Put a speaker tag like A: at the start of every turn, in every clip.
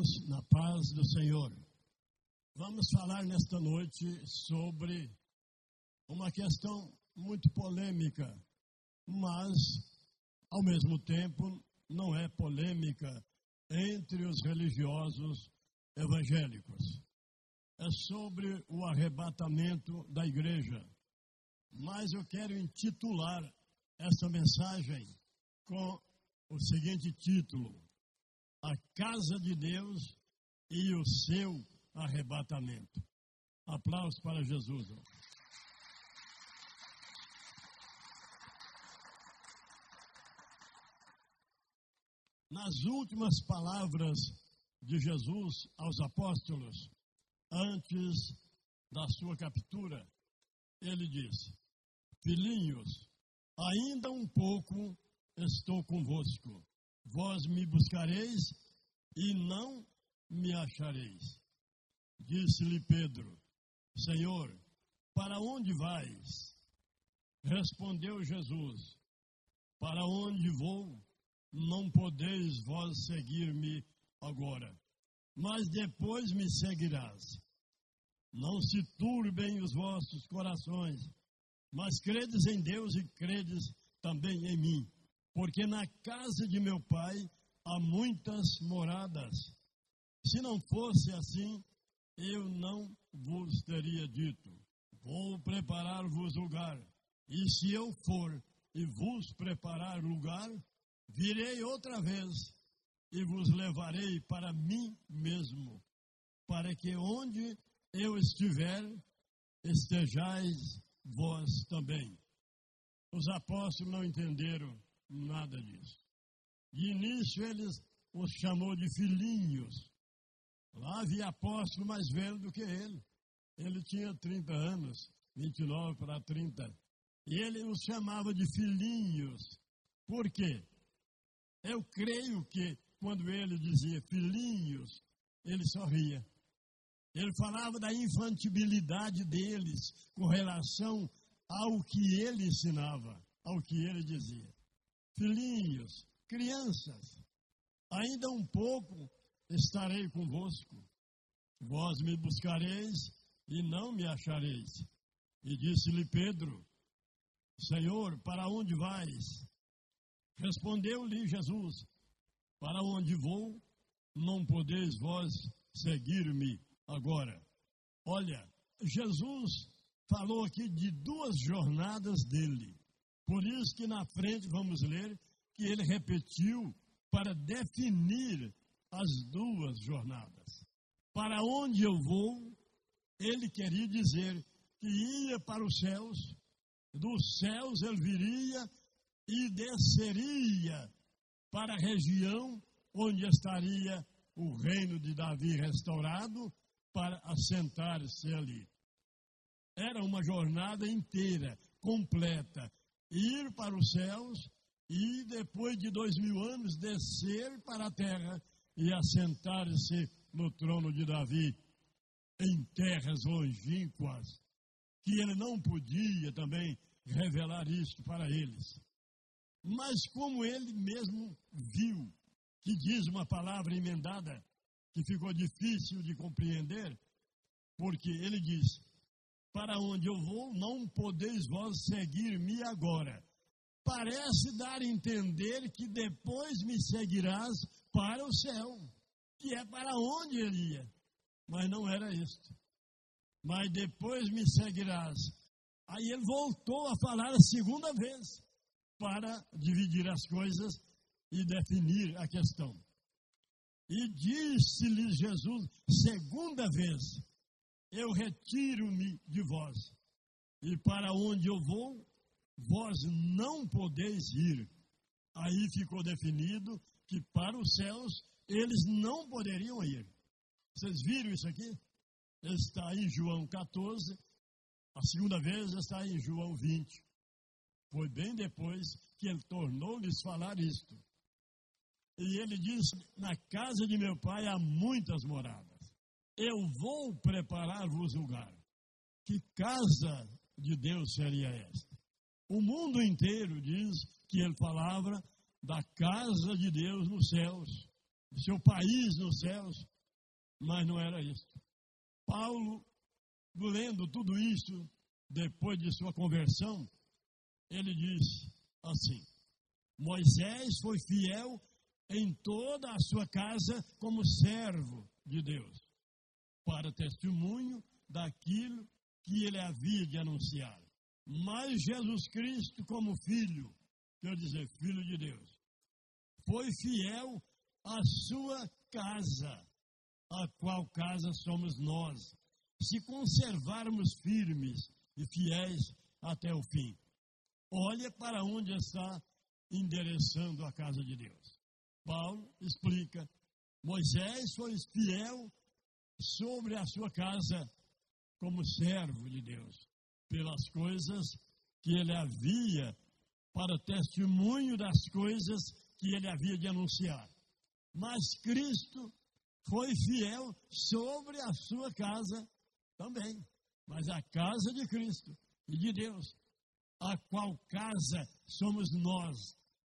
A: Irmãos, na paz do Senhor. Vamos falar nesta noite sobre uma questão muito polêmica, mas, ao mesmo tempo, não é polêmica entre os religiosos evangélicos. É sobre o arrebatamento da igreja. Mas eu quero intitular essa mensagem com o seguinte título: a casa de Deus e o seu arrebatamento. Aplausos para Jesus. Nas últimas palavras de Jesus aos apóstolos, antes da sua captura, ele diz: Filhinhos, ainda um pouco estou convosco Vós me buscareis e não me achareis. Disse-lhe Pedro: Senhor, para onde vais? Respondeu Jesus: Para onde vou? Não podeis vós seguir-me agora, mas depois me seguirás. Não se turbem os vossos corações, mas credes em Deus e credes também em mim porque na casa de meu pai há muitas moradas. Se não fosse assim, eu não vos teria dito: Vou preparar-vos lugar. E se eu for e vos preparar lugar, virei outra vez e vos levarei para mim mesmo, para que onde eu estiver, estejais vós também. Os apóstolos não entenderam Nada disso. De início, eles os chamou de filhinhos. Lá havia apóstolo mais velho do que ele. Ele tinha 30 anos, 29 para 30. E ele os chamava de filhinhos. Por quê? Eu creio que quando ele dizia filhinhos, ele sorria. Ele falava da infantilidade deles com relação ao que ele ensinava, ao que ele dizia filhinhos, crianças, ainda um pouco estarei convosco. Vós me buscareis e não me achareis. E disse-lhe Pedro: Senhor, para onde vais? Respondeu-lhe Jesus: Para onde vou, não podeis vós seguir-me agora. Olha, Jesus falou aqui de duas jornadas dele. Por isso que na frente vamos ler que ele repetiu para definir as duas jornadas. Para onde eu vou, ele queria dizer que ia para os céus, dos céus ele viria e desceria para a região onde estaria o reino de Davi restaurado para assentar-se ali. Era uma jornada inteira, completa, ir para os céus e, depois de dois mil anos, descer para a terra e assentar-se no trono de Davi, em terras longínquas, que ele não podia também revelar isto para eles. Mas como ele mesmo viu, que diz uma palavra emendada, que ficou difícil de compreender, porque ele diz: para onde eu vou, não podeis vós seguir-me agora. Parece dar a entender que depois me seguirás para o céu, que é para onde ele ia. Mas não era isto. Mas depois me seguirás. Aí ele voltou a falar a segunda vez, para dividir as coisas e definir a questão. E disse-lhe Jesus, segunda vez: eu retiro-me de vós, e para onde eu vou, vós não podeis ir. Aí ficou definido que para os céus eles não poderiam ir. Vocês viram isso aqui? Está em João 14, a segunda vez está em João 20. Foi bem depois que ele tornou-lhes falar isto. E ele diz: Na casa de meu pai há muitas moradas eu vou preparar-vos lugar. Que casa de Deus seria esta? O mundo inteiro diz que ele falava da casa de Deus nos céus. seu país nos céus, mas não era isso. Paulo, lendo tudo isso, depois de sua conversão, ele diz assim: Moisés foi fiel em toda a sua casa como servo de Deus, para testemunho daquilo que ele havia de anunciar. Mas Jesus Cristo, como filho, quer dizer, filho de Deus, foi fiel à sua casa, a qual casa somos nós, se conservarmos firmes e fiéis até o fim. Olha para onde está endereçando a casa de Deus. Paulo explica: Moisés foi fiel sobre a sua casa como servo de Deus, pelas coisas que ele havia, para testemunho das coisas que ele havia de anunciar. Mas Cristo foi fiel sobre a sua casa também, mas a casa de Cristo e de Deus, a qual casa somos nós,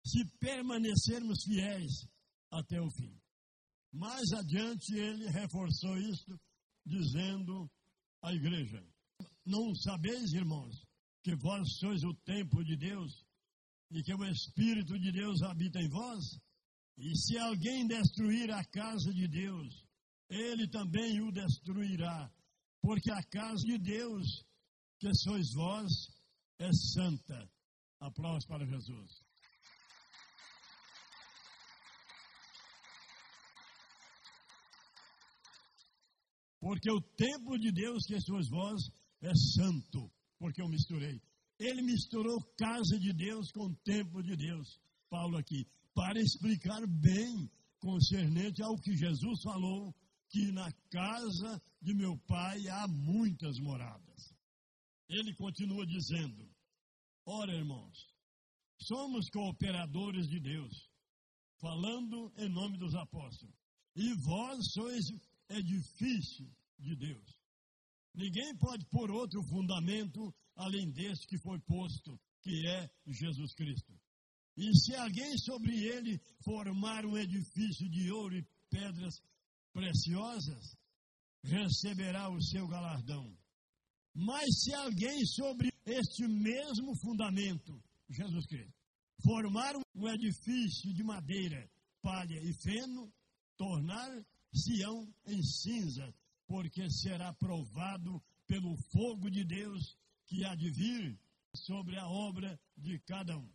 A: se permanecermos fiéis até o fim. Mais adiante ele reforçou isto, dizendo à igreja: Não sabeis, irmãos, que vós sois o templo de Deus e que o Espírito de Deus habita em vós? E se alguém destruir a casa de Deus, ele também o destruirá, porque a casa de Deus, que sois vós, é santa. Aplausos para Jesus. Porque o templo de Deus, que sois vós, é santo. Porque eu misturei. Ele misturou casa de Deus com templo de Deus. Paulo aqui. Para explicar bem concernente ao que Jesus falou, que na casa de meu pai há muitas moradas. Ele continua dizendo: Ora, irmãos, somos cooperadores de Deus, falando em nome dos apóstolos. E vós sois edifício de Deus. Ninguém pode pôr outro fundamento além desse que foi posto, que é Jesus Cristo. E se alguém sobre ele formar um edifício de ouro e pedras preciosas, receberá o seu galardão. Mas se alguém sobre este mesmo fundamento, Jesus Cristo, formar um edifício de madeira, palha e feno, tornar Sião em cinza, porque será provado pelo fogo de Deus que há de vir sobre a obra de cada um.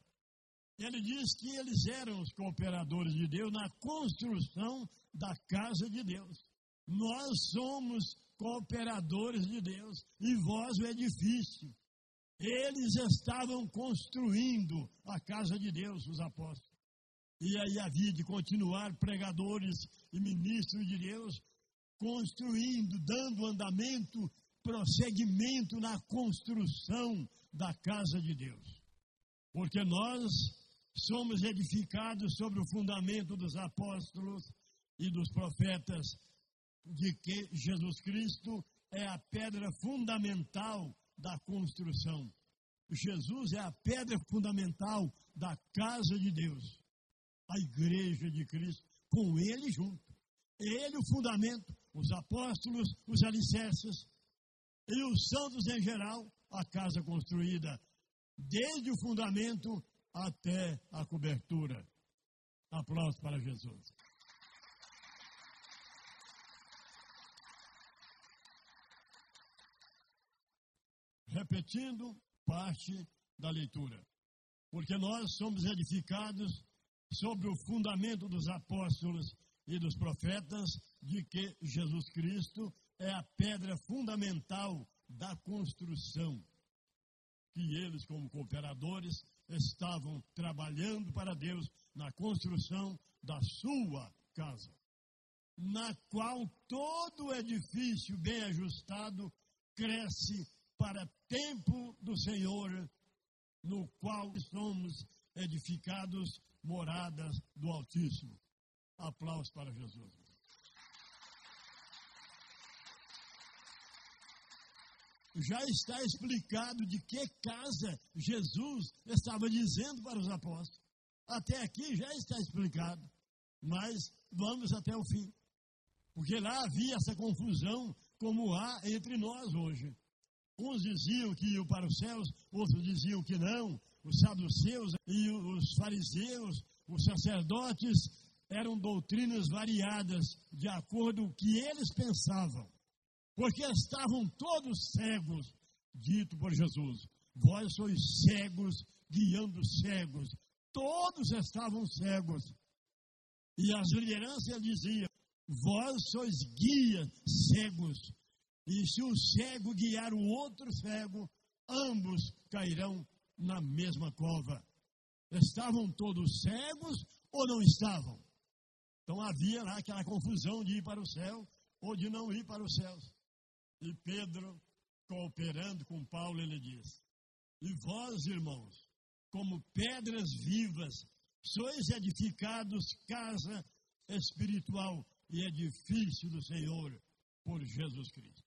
A: Ele diz que eles eram os cooperadores de Deus na construção da casa de Deus. Nós somos cooperadores de Deus e vós o edifício. Eles estavam construindo a casa de Deus, os apóstolos. E aí havia de continuar pregadores e ministros de Deus, construindo, dando andamento, prosseguimento na construção da casa de Deus. Porque nós somos edificados sobre o fundamento dos apóstolos e dos profetas, de que Jesus Cristo é a pedra fundamental da construção. Jesus é a pedra fundamental da casa de Deus a igreja de Cristo, com ele junto. Ele o fundamento, os apóstolos, os alicerces e os santos em geral, a casa construída desde o fundamento até a cobertura. Aplausos para Jesus. Repetindo parte da leitura. Porque nós somos edificados sobre o fundamento dos apóstolos e dos profetas de que Jesus Cristo é a pedra fundamental da construção. Que eles, como cooperadores, estavam trabalhando para Deus na construção da sua casa, na qual todo edifício bem ajustado cresce para tempo do Senhor, no qual somos edificados moradas do Altíssimo. Aplausos para Jesus. Já está explicado de que casa Jesus estava dizendo para os apóstolos. Até aqui já está explicado. mas vamos até o fim. Porque lá havia essa confusão como há entre nós hoje. Uns diziam que iam para os céus, outros diziam que não. Os saduceus e os fariseus, os sacerdotes, eram doutrinas variadas de acordo com o que eles pensavam. Porque estavam todos cegos, dito por Jesus. Vós sois cegos, guiando cegos. Todos estavam cegos. E as lideranças diziam: Vós sois guias cegos, e se o cego guiar o outro cego, ambos cairão na mesma cova. Estavam todos cegos ou não estavam? Então havia lá aquela confusão de ir para o céu ou de não ir para os céus. E Pedro, cooperando com Paulo, ele diz: E vós, irmãos, como pedras vivas, sois edificados casa espiritual e edifício do Senhor por Jesus Cristo.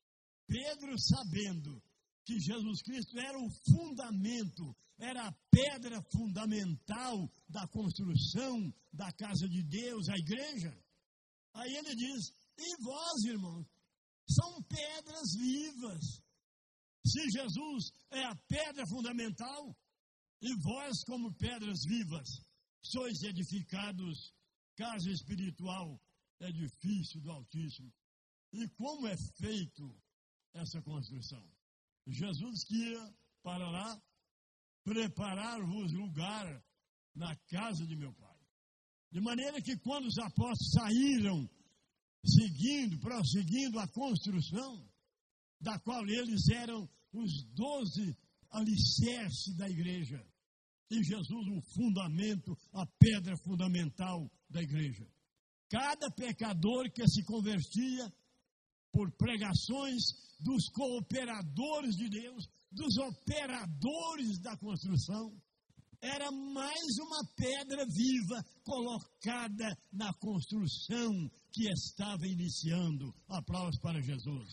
A: Pedro, sabendo que Jesus Cristo era o fundamento, era a pedra fundamental da construção da casa de Deus, a igreja. Aí ele diz: E vós, irmãos, são pedras vivas. Se Jesus é a pedra fundamental, e vós, como pedras vivas, sois edificados casa espiritual, edifício do Altíssimo. E como é feito essa construção? Jesus ia para lá preparar-vos lugar na casa de meu Pai. De maneira que quando os apóstolos saíram, seguindo, prosseguindo a construção, da qual eles eram os doze alicerces da igreja, e Jesus o fundamento, a pedra fundamental da igreja. Cada pecador que se convertia por pregações dos cooperadores de Deus, dos operadores da construção, era mais uma pedra viva colocada na construção que estava iniciando. Aplausos para Jesus.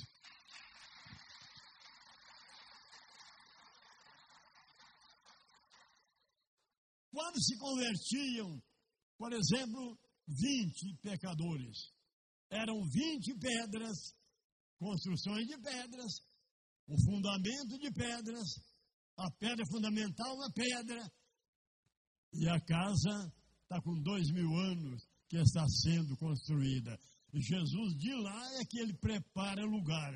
A: Quando se convertiam, por exemplo, 20 pecadores, eram 20 pedras, construções de pedras, o fundamento de pedras, a pedra fundamental uma pedra, e a casa está com dois mil anos que está sendo construída. E Jesus de lá é que ele prepara lugar.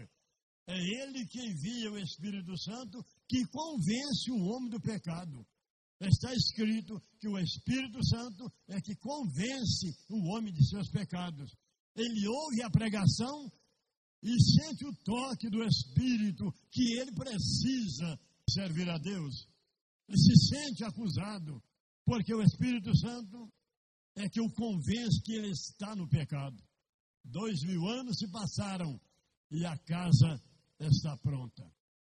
A: É ele que envia o Espírito Santo que convence o homem do pecado. Está escrito que o Espírito Santo é que convence o homem de seus pecados. Ele ouve a pregação e sente o toque do Espírito que ele precisa servir a Deus. E se sente acusado, porque o Espírito Santo é que o convence que ele está no pecado. Dois mil anos se passaram e a casa está pronta.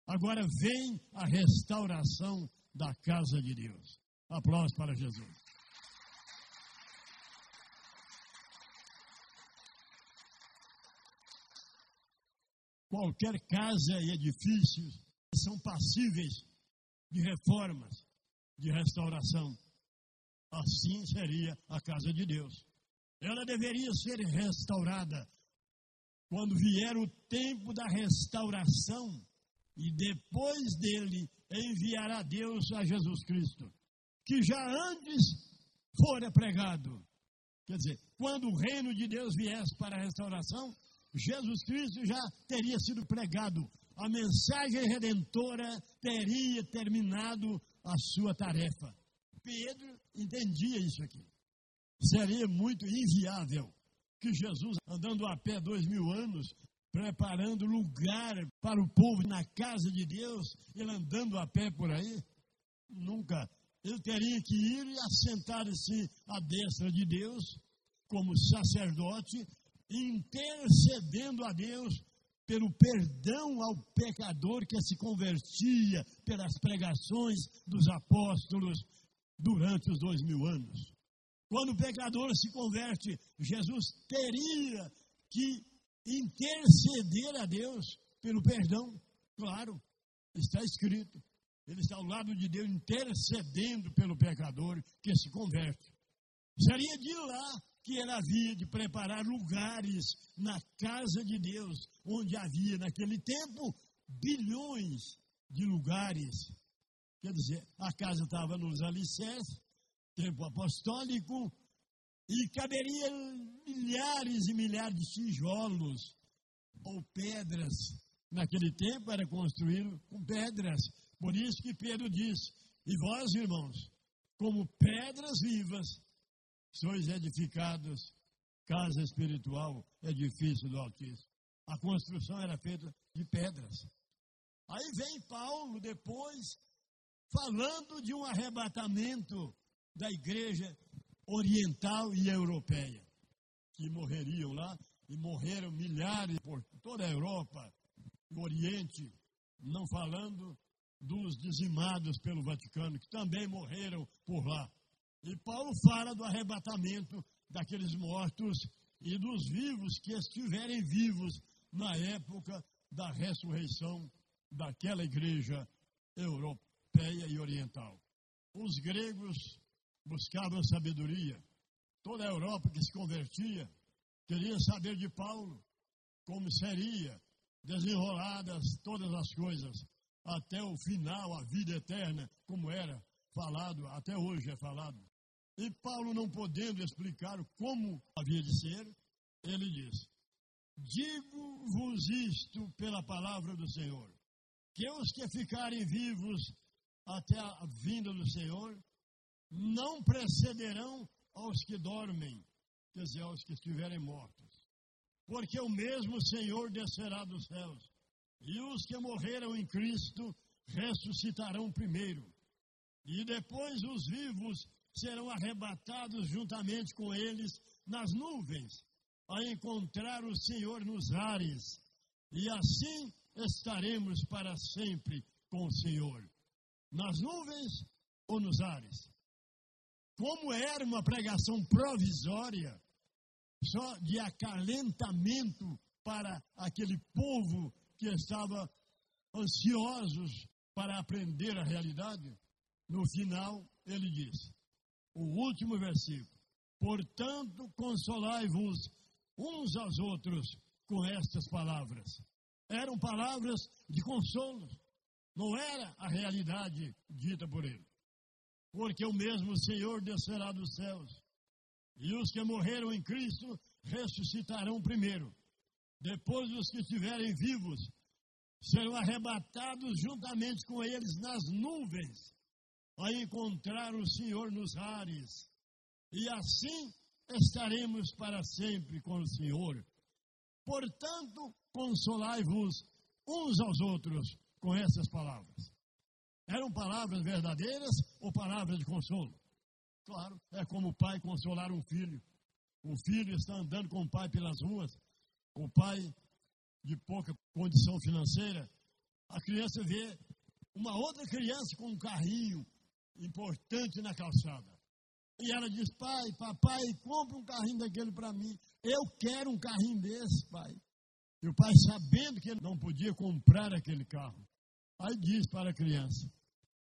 A: Agora vem a restauração da casa de Deus. Aplausos para Jesus. Qualquer casa e edifícios são passíveis de reformas, de restauração. Assim seria a casa de Deus. Ela deveria ser restaurada quando vier o tempo da restauração e depois dele enviará Deus a Jesus Cristo, que já antes fora pregado. Quer dizer, quando o reino de Deus viesse para a restauração, Jesus Cristo já teria sido pregado. A mensagem redentora teria terminado a sua tarefa. Pedro entendia isso aqui. Seria muito inviável que Jesus, andando a pé dois mil anos, preparando lugar para o povo na casa de Deus, ele andando a pé por aí? Nunca. Ele teria que ir e assentar-se à destra de Deus, como sacerdote, intercedendo a Deus pelo perdão ao pecador que se convertia pelas pregações dos apóstolos durante os dois mil anos. Quando o pecador se converte, Jesus teria que interceder a Deus pelo perdão. Claro, está escrito. Ele está ao lado de Deus intercedendo pelo pecador que se converte. Seria de lá que ele havia de preparar lugares na casa de Deus, onde havia naquele tempo bilhões de lugares. Quer dizer, a casa estava nos alicerces, tempo apostólico, e caberia milhares e milhares de tijolos ou pedras. Naquele tempo era construído com pedras. Por isso que Pedro diz: E vós, irmãos, como pedras vivas, sois edificados, casa espiritual, edifício do Altíssimo. A construção era feita de pedras. Aí vem Paulo depois falando de um arrebatamento da igreja oriental e europeia, que morreriam lá, e morreram milhares por toda a Europa, o Oriente, não falando dos dizimados pelo Vaticano, que também morreram por lá. E Paulo fala do arrebatamento daqueles mortos e dos vivos que estiverem vivos na época da ressurreição daquela igreja europeia e oriental. Os gregos buscavam sabedoria. Toda a Europa que se convertia queria saber de Paulo como seria desenroladas todas as coisas até o final, a vida eterna, como era falado, até hoje é falado. E Paulo, não podendo explicar como havia de ser, ele diz: Digo-vos isto pela palavra do Senhor, que os que ficarem vivos até a vinda do Senhor não precederão aos que dormem, quer dizer, aos que estiverem mortos. Porque o mesmo Senhor descerá dos céus, e os que morreram em Cristo ressuscitarão primeiro. E depois os vivos serão arrebatados juntamente com eles nas nuvens, a encontrar o Senhor nos ares. E assim estaremos para sempre com o Senhor. Nas nuvens ou nos ares? Como era uma pregação provisória, só de acalentamento para aquele povo que estava ansiosos para aprender a realidade, no final ele diz, o último versículo, portanto consolai-vos uns aos outros com estas palavras. Eram palavras de consolo, não era a realidade dita por ele porque o mesmo Senhor descerá dos céus. E os que morreram em Cristo ressuscitarão primeiro. Depois, os que estiverem vivos serão arrebatados juntamente com eles nas nuvens, a encontrar o Senhor nos ares. E assim estaremos para sempre com o Senhor. Portanto, consolai-vos uns aos outros com essas palavras. Eram palavras verdadeiras ou palavras de consolo? Claro, é como o pai consolar um filho. O filho está andando com o pai pelas ruas, o pai de pouca condição financeira. A criança vê uma outra criança com um carrinho importante na calçada. E ela diz: Pai, papai, compra um carrinho daquele para mim. Eu quero um carrinho desse, pai. E o pai, sabendo que ele não podia comprar aquele carro, aí diz para a criança: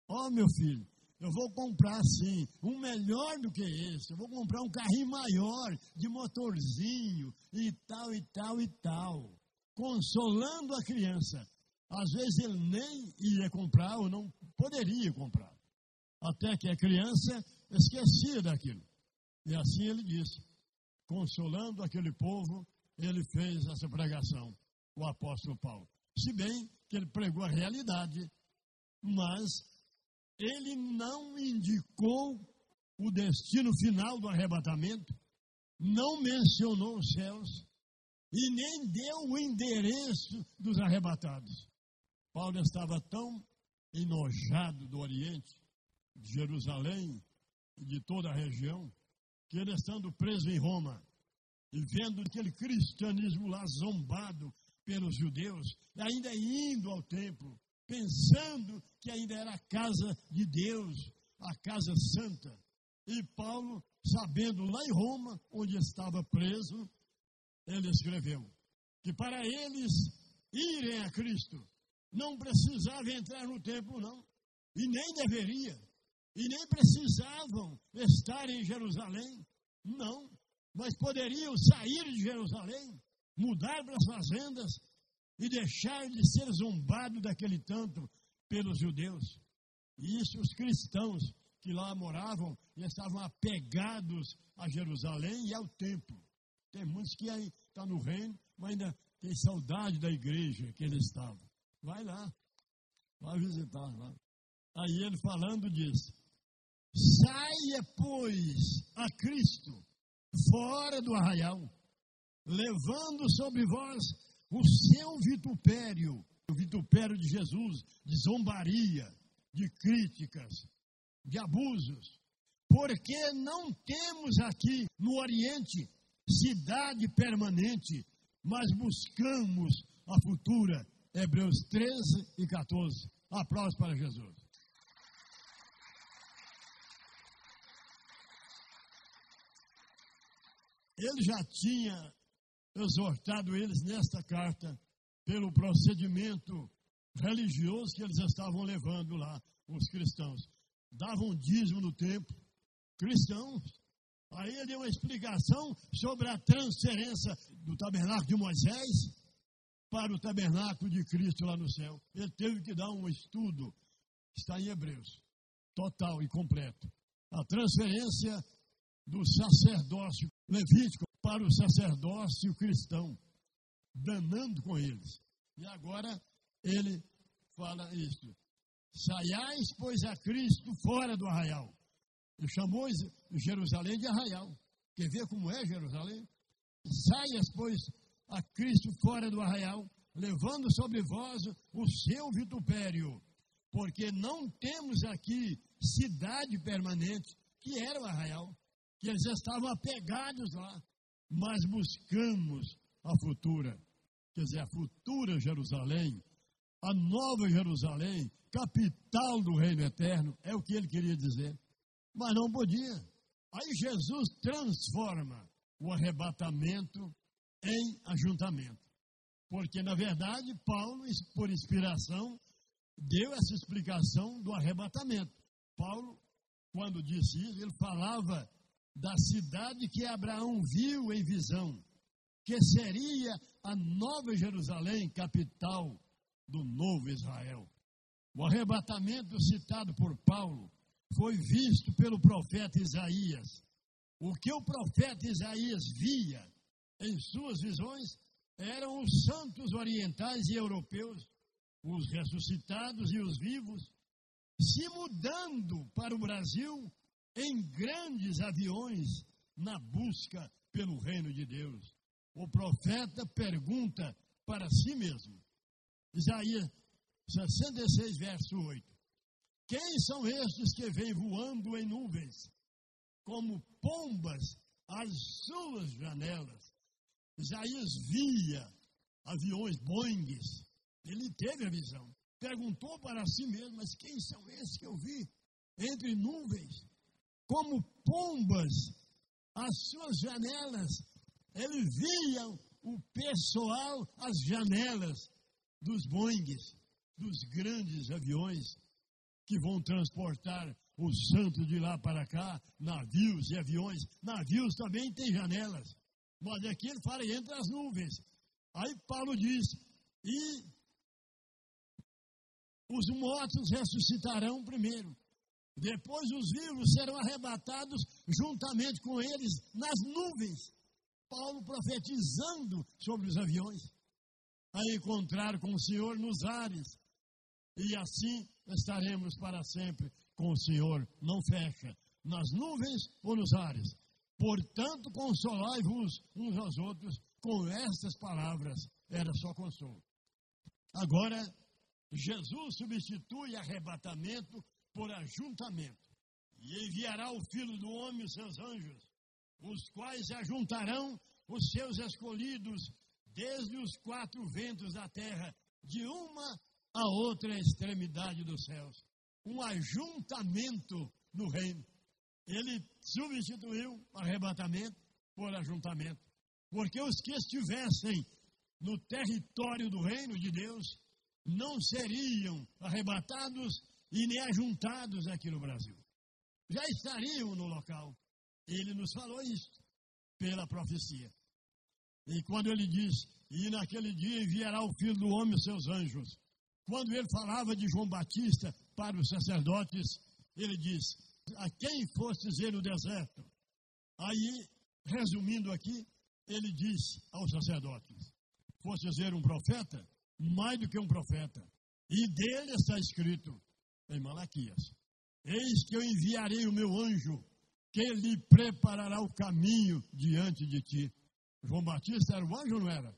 A: Ó, oh, meu filho, eu vou comprar sim, um melhor do que esse. Eu vou comprar um carrinho maior, de motorzinho e tal, e tal, e tal. Consolando a criança. Às vezes ele nem ia comprar ou não poderia comprar. Até que a criança esquecia daquilo. E assim ele disse: consolando aquele povo, ele fez essa pregação, o apóstolo Paulo. Se bem que ele pregou a realidade, mas ele não indicou o destino final do arrebatamento, não mencionou os céus e nem deu o endereço dos arrebatados. Paulo estava tão enojado do Oriente, de Jerusalém e de toda a região, que ele estando preso em Roma e vendo aquele cristianismo lá zombado pelos judeus, ainda indo ao templo, pensando que ainda era a casa de Deus, a casa santa. E Paulo, sabendo lá em Roma, onde estava preso, ele escreveu que para eles irem a Cristo não precisava entrar no templo, não, e nem deveria, e nem precisavam estar em Jerusalém, não, mas poderiam sair de Jerusalém, mudar para as fazendas e deixar de ser zombado daquele tanto pelos judeus. E isso os cristãos que lá moravam e estavam apegados a Jerusalém e ao templo. Tem muitos que aí estão tá no reino, mas ainda tem saudade da igreja que eles estavam. Vai lá, vai visitar lá. Aí ele falando diz: Saia, pois, a Cristo fora do arraial, levando sobre vós o seu vitupério, o vitupério de Jesus, de zombaria, de críticas, de abusos, porque não temos aqui no Oriente cidade permanente, mas buscamos a futura. Hebreus 13 e 14. Aplausos para Jesus. Ele já tinha exortado eles nesta carta pelo procedimento religioso que eles estavam levando lá, os cristãos. Davam dízimo no templo, cristãos. Aí ele deu uma explicação sobre a transferência do tabernáculo de Moisés para o tabernáculo de Cristo lá no céu. Ele teve que dar um estudo, está em Hebreus, total e completo. A transferência do sacerdócio levítico para o sacerdócio cristão, danando com eles. E agora ele fala isso. Saiais, pois, a Cristo fora do arraial. Ele chamou Jerusalém de arraial. Quer ver como é Jerusalém? Saias, pois, a Cristo fora do arraial, levando sobre vós o seu vitupério, porque não temos aqui cidade permanente, que era o arraial, que eles estavam apegados lá, mas buscamos a futura, quer dizer, a futura Jerusalém, a nova Jerusalém, capital do reino eterno, é o que ele queria dizer, mas não podia. Aí Jesus transforma o arrebatamento em ajuntamento. Porque, na verdade, Paulo, por inspiração, deu essa explicação do arrebatamento. Paulo, quando disse isso, ele falava da cidade que Abraão viu em visão, que seria a Nova Jerusalém, capital do novo Israel. O arrebatamento citado por Paulo foi visto pelo profeta Isaías. O que o profeta Isaías via em suas visões eram os santos orientais e europeus, os ressuscitados e os vivos, se mudando para o Brasil em grandes aviões na busca pelo reino de Deus. O profeta pergunta para si mesmo. Isaías 66, verso 8. Quem são estes que vêm voando em nuvens, como pombas às suas janelas? Isaías via aviões Boeings, ele teve a visão. Perguntou para si mesmo: Mas quem são esses que eu vi entre nuvens? Como pombas às suas janelas. Eles viam o pessoal às janelas dos Boeings, dos grandes aviões que vão transportar os santos de lá para cá, navios e aviões. Navios também têm janelas, mas aqui ele fala entre as nuvens. Aí Paulo diz: e os mortos ressuscitarão primeiro. Depois os vivos serão arrebatados juntamente com eles nas nuvens. Paulo profetizando sobre os aviões, a encontrar com o Senhor nos ares. E assim estaremos para sempre com o Senhor. Não fecha, nas nuvens ou nos ares. Portanto, consolai-vos uns aos outros com estas palavras. Era só consolo. Agora, Jesus substitui arrebatamento por ajuntamento, e enviará o Filho do Homem os seus anjos, os quais ajuntarão os seus escolhidos desde os quatro ventos da terra, de uma a outra extremidade dos céus. Um ajuntamento no reino. Ele substituiu arrebatamento por ajuntamento. Porque os que estivessem no território do reino de Deus não seriam arrebatados e nem ajuntados aqui no Brasil. Já estariam no local. Ele nos falou isso. pela profecia. E quando ele diz, e naquele dia enviará o filho do homem seus anjos. Quando ele falava de João Batista para os sacerdotes, ele diz: A quem foste dizer no deserto? Aí, resumindo aqui, ele diz aos sacerdotes: Fosse dizer um profeta? Mais do que um profeta. E dele está escrito em Malaquias: Eis que eu enviarei o meu anjo, que lhe preparará o caminho diante de ti. João Batista era o anjo ou não era?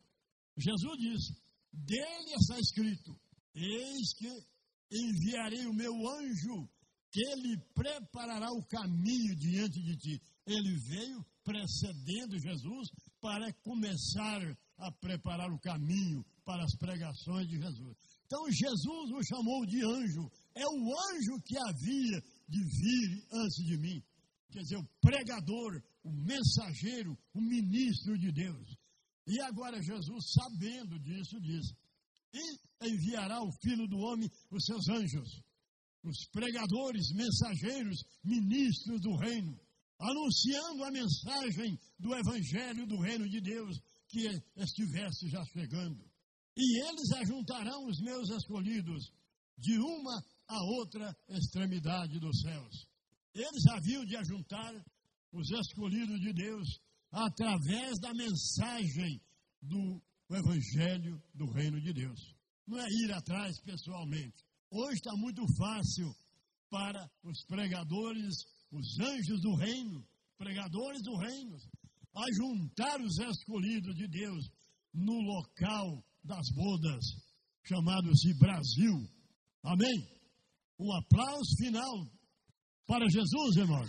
A: Jesus disse: Dele está escrito: Eis que enviarei o meu anjo, que lhe preparará o caminho diante de ti. Ele veio precedendo Jesus para começar a preparar o caminho para as pregações de Jesus. Então Jesus o chamou de anjo. É o anjo que havia de vir antes de mim. Quer dizer, o pregador, o mensageiro, o ministro de Deus. E agora Jesus, sabendo disso, diz: E enviará o filho do homem os seus anjos, os pregadores, mensageiros, ministros do reino, anunciando a mensagem do evangelho do reino de Deus que estivesse já chegando. E eles ajuntarão os meus escolhidos de uma a outra extremidade dos céus. Eles haviam de ajuntar os escolhidos de Deus através da mensagem do Evangelho do Reino de Deus. Não é ir atrás pessoalmente. Hoje está muito fácil para os pregadores, os anjos do reino, pregadores do reino, ajuntar os escolhidos de Deus no local das bodas, chamado-se Brasil. Amém? Um aplauso final para Jesus, irmão.